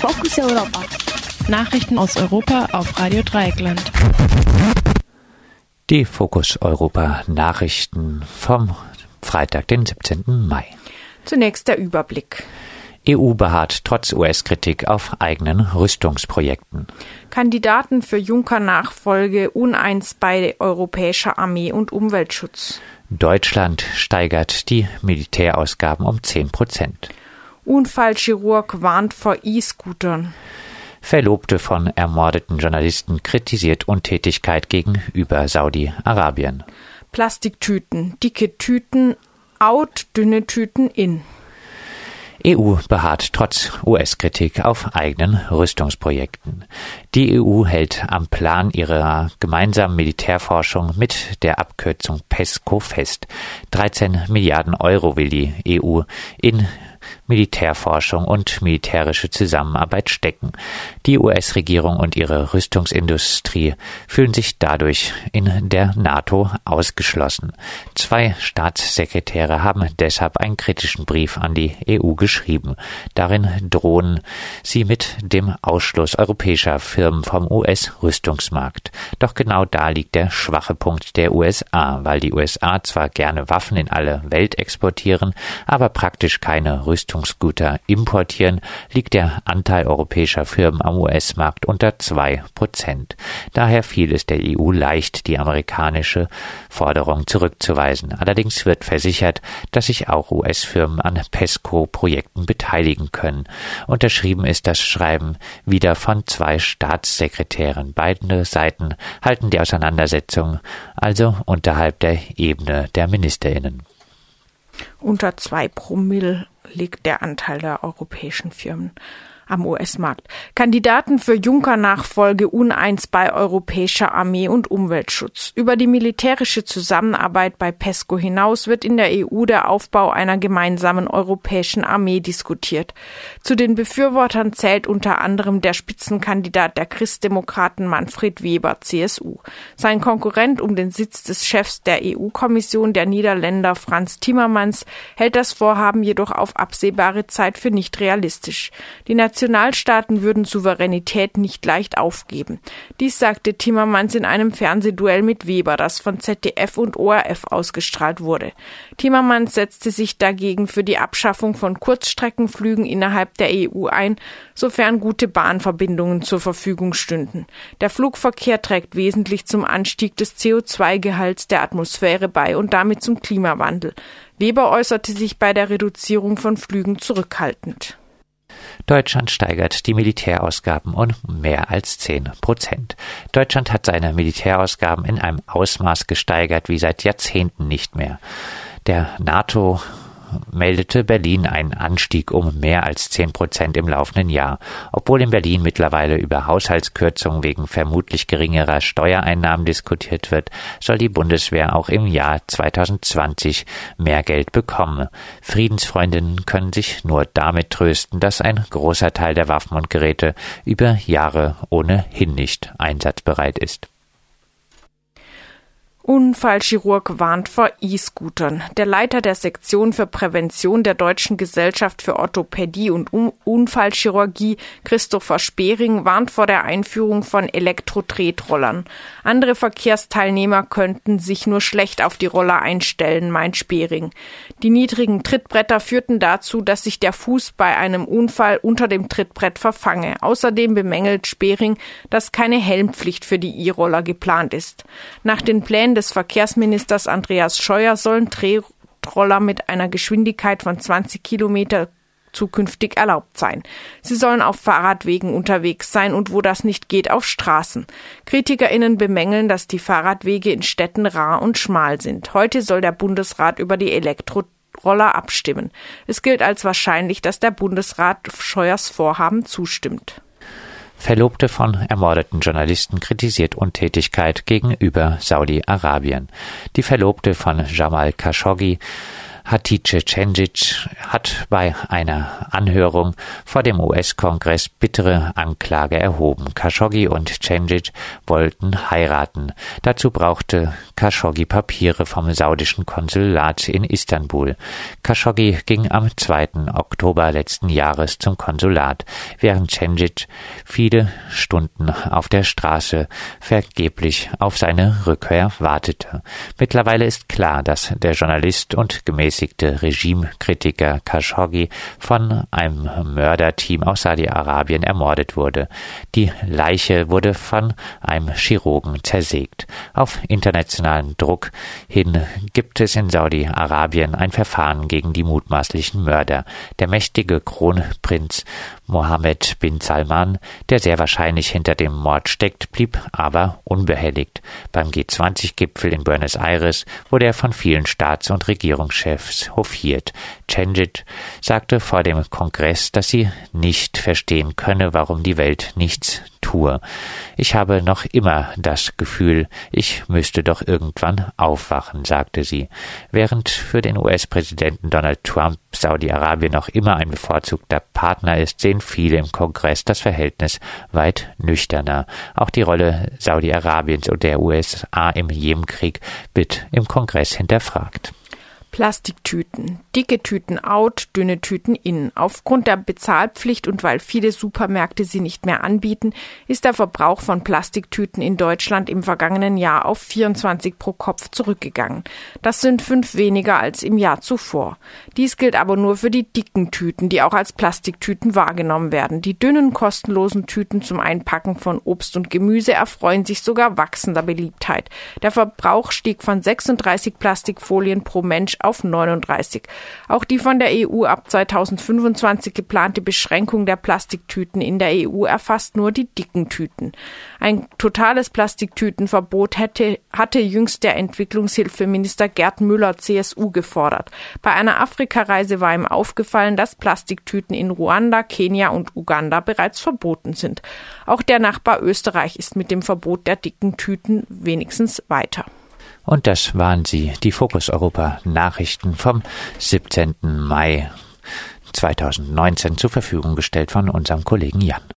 Fokus Europa. Nachrichten aus Europa auf Radio Dreieckland. Die Fokus Europa Nachrichten vom Freitag, den 17. Mai. Zunächst der Überblick. EU beharrt trotz US-Kritik auf eigenen Rüstungsprojekten. Kandidaten für Juncker-Nachfolge uneins bei europäischer Armee und Umweltschutz. Deutschland steigert die Militärausgaben um 10 Prozent. Unfallchirurg warnt vor E-Scootern. Verlobte von ermordeten Journalisten kritisiert Untätigkeit gegenüber Saudi-Arabien. Plastiktüten, dicke Tüten out, dünne Tüten in. EU beharrt trotz US-Kritik auf eigenen Rüstungsprojekten. Die EU hält am Plan ihrer gemeinsamen Militärforschung mit der Abkürzung PESCO fest. 13 Milliarden Euro will die EU in Militärforschung und militärische Zusammenarbeit stecken. Die US-Regierung und ihre Rüstungsindustrie fühlen sich dadurch in der NATO ausgeschlossen. Zwei Staatssekretäre haben deshalb einen kritischen Brief an die EU geschrieben. Darin drohen sie mit dem Ausschluss europäischer Firmen vom US-Rüstungsmarkt. Doch genau da liegt der schwache Punkt der USA, weil die USA zwar gerne Waffen in alle Welt exportieren, aber praktisch keine Rüstungsgüter importieren, liegt der Anteil europäischer Firmen am US-Markt unter zwei Prozent. Daher fiel es der EU leicht, die amerikanische Forderung zurückzuweisen. Allerdings wird versichert, dass sich auch US-Firmen an PESCO-Projekten beteiligen können. Unterschrieben ist das Schreiben wieder von zwei Staatssekretären. Beide Seiten halten die Auseinandersetzung also unterhalb der Ebene der Ministerinnen. Unter zwei Promille liegt der Anteil der europäischen Firmen am US-Markt. Kandidaten für Juncker-Nachfolge uneins bei europäischer Armee und Umweltschutz. Über die militärische Zusammenarbeit bei PESCO hinaus wird in der EU der Aufbau einer gemeinsamen europäischen Armee diskutiert. Zu den Befürwortern zählt unter anderem der Spitzenkandidat der Christdemokraten Manfred Weber, CSU. Sein Konkurrent um den Sitz des Chefs der EU-Kommission, der Niederländer Franz Timmermans, hält das Vorhaben jedoch auf absehbare Zeit für nicht realistisch. Die Nationalstaaten würden Souveränität nicht leicht aufgeben. Dies sagte Timmermans in einem Fernsehduell mit Weber, das von ZDF und ORF ausgestrahlt wurde. Timmermans setzte sich dagegen für die Abschaffung von Kurzstreckenflügen innerhalb der EU ein, sofern gute Bahnverbindungen zur Verfügung stünden. Der Flugverkehr trägt wesentlich zum Anstieg des CO2-Gehalts der Atmosphäre bei und damit zum Klimawandel. Weber äußerte sich bei der Reduzierung von Flügen zurückhaltend. Deutschland steigert die Militärausgaben um mehr als 10 Prozent. Deutschland hat seine Militärausgaben in einem Ausmaß gesteigert wie seit Jahrzehnten nicht mehr. Der NATO meldete Berlin einen Anstieg um mehr als zehn Prozent im laufenden Jahr. Obwohl in Berlin mittlerweile über Haushaltskürzungen wegen vermutlich geringerer Steuereinnahmen diskutiert wird, soll die Bundeswehr auch im Jahr 2020 mehr Geld bekommen. Friedensfreundinnen können sich nur damit trösten, dass ein großer Teil der Waffen und Geräte über Jahre ohnehin nicht einsatzbereit ist. Unfallchirurg warnt vor E-Scootern. Der Leiter der Sektion für Prävention der Deutschen Gesellschaft für Orthopädie und Unfallchirurgie, Christopher Spering, warnt vor der Einführung von Elektro-Tretrollern. Andere Verkehrsteilnehmer könnten sich nur schlecht auf die Roller einstellen, meint Spering. Die niedrigen Trittbretter führten dazu, dass sich der Fuß bei einem Unfall unter dem Trittbrett verfange. Außerdem bemängelt Spering, dass keine Helmpflicht für die E-Roller geplant ist. Nach den Plänen des Verkehrsministers Andreas Scheuer sollen Drehroller mit einer Geschwindigkeit von 20 Kilometer zukünftig erlaubt sein. Sie sollen auf Fahrradwegen unterwegs sein und wo das nicht geht, auf Straßen. KritikerInnen bemängeln, dass die Fahrradwege in Städten rar und schmal sind. Heute soll der Bundesrat über die Elektroroller abstimmen. Es gilt als wahrscheinlich, dass der Bundesrat Scheuers Vorhaben zustimmt. Verlobte von ermordeten Journalisten kritisiert Untätigkeit gegenüber Saudi-Arabien. Die Verlobte von Jamal Khashoggi Hatice Cengic hat bei einer Anhörung vor dem US-Kongress bittere Anklage erhoben. Khashoggi und Cengic wollten heiraten. Dazu brauchte Khashoggi Papiere vom saudischen Konsulat in Istanbul. Khashoggi ging am 2. Oktober letzten Jahres zum Konsulat, während Cengic viele Stunden auf der Straße vergeblich auf seine Rückkehr wartete. Mittlerweile ist klar, dass der Journalist und gemäßigte Regimekritiker Khashoggi von einem Mörderteam aus Saudi-Arabien ermordet wurde. Die Leiche wurde von einem Chirurgen zersägt. Auf internationalen Druck hin gibt es in Saudi-Arabien ein Verfahren gegen die mutmaßlichen Mörder. Der mächtige Kronprinz Mohammed bin Salman, der sehr wahrscheinlich hinter dem Mord steckt, blieb aber unbehelligt. Beim G20-Gipfel in Buenos Aires wurde er von vielen Staats- und Regierungschefs hofiert. Cengic sagte vor dem Kongress, dass sie nicht verstehen könne, warum die Welt nichts tue. Ich habe noch immer das Gefühl, ich müsste doch irgendwann aufwachen, sagte sie. Während für den US-Präsidenten Donald Trump Saudi-Arabien noch immer ein bevorzugter Partner ist, sehen viele im Kongress das Verhältnis weit nüchterner. Auch die Rolle Saudi-Arabiens und der USA im Jemenkrieg wird im Kongress hinterfragt. Plastiktüten. Dicke Tüten out, dünne Tüten in. Aufgrund der Bezahlpflicht und weil viele Supermärkte sie nicht mehr anbieten, ist der Verbrauch von Plastiktüten in Deutschland im vergangenen Jahr auf 24 pro Kopf zurückgegangen. Das sind fünf weniger als im Jahr zuvor. Dies gilt aber nur für die dicken Tüten, die auch als Plastiktüten wahrgenommen werden. Die dünnen, kostenlosen Tüten zum Einpacken von Obst und Gemüse erfreuen sich sogar wachsender Beliebtheit. Der Verbrauch stieg von 36 Plastikfolien pro Mensch auf 39. Auch die von der EU ab 2025 geplante Beschränkung der Plastiktüten in der EU erfasst nur die dicken Tüten. Ein totales Plastiktütenverbot hätte, hatte jüngst der Entwicklungshilfeminister Gerd Müller CSU gefordert. Bei einer Afrikareise war ihm aufgefallen, dass Plastiktüten in Ruanda, Kenia und Uganda bereits verboten sind. Auch der Nachbar Österreich ist mit dem Verbot der dicken Tüten wenigstens weiter. Und das waren sie, die Fokus Europa Nachrichten vom 17. Mai 2019 zur Verfügung gestellt von unserem Kollegen Jan.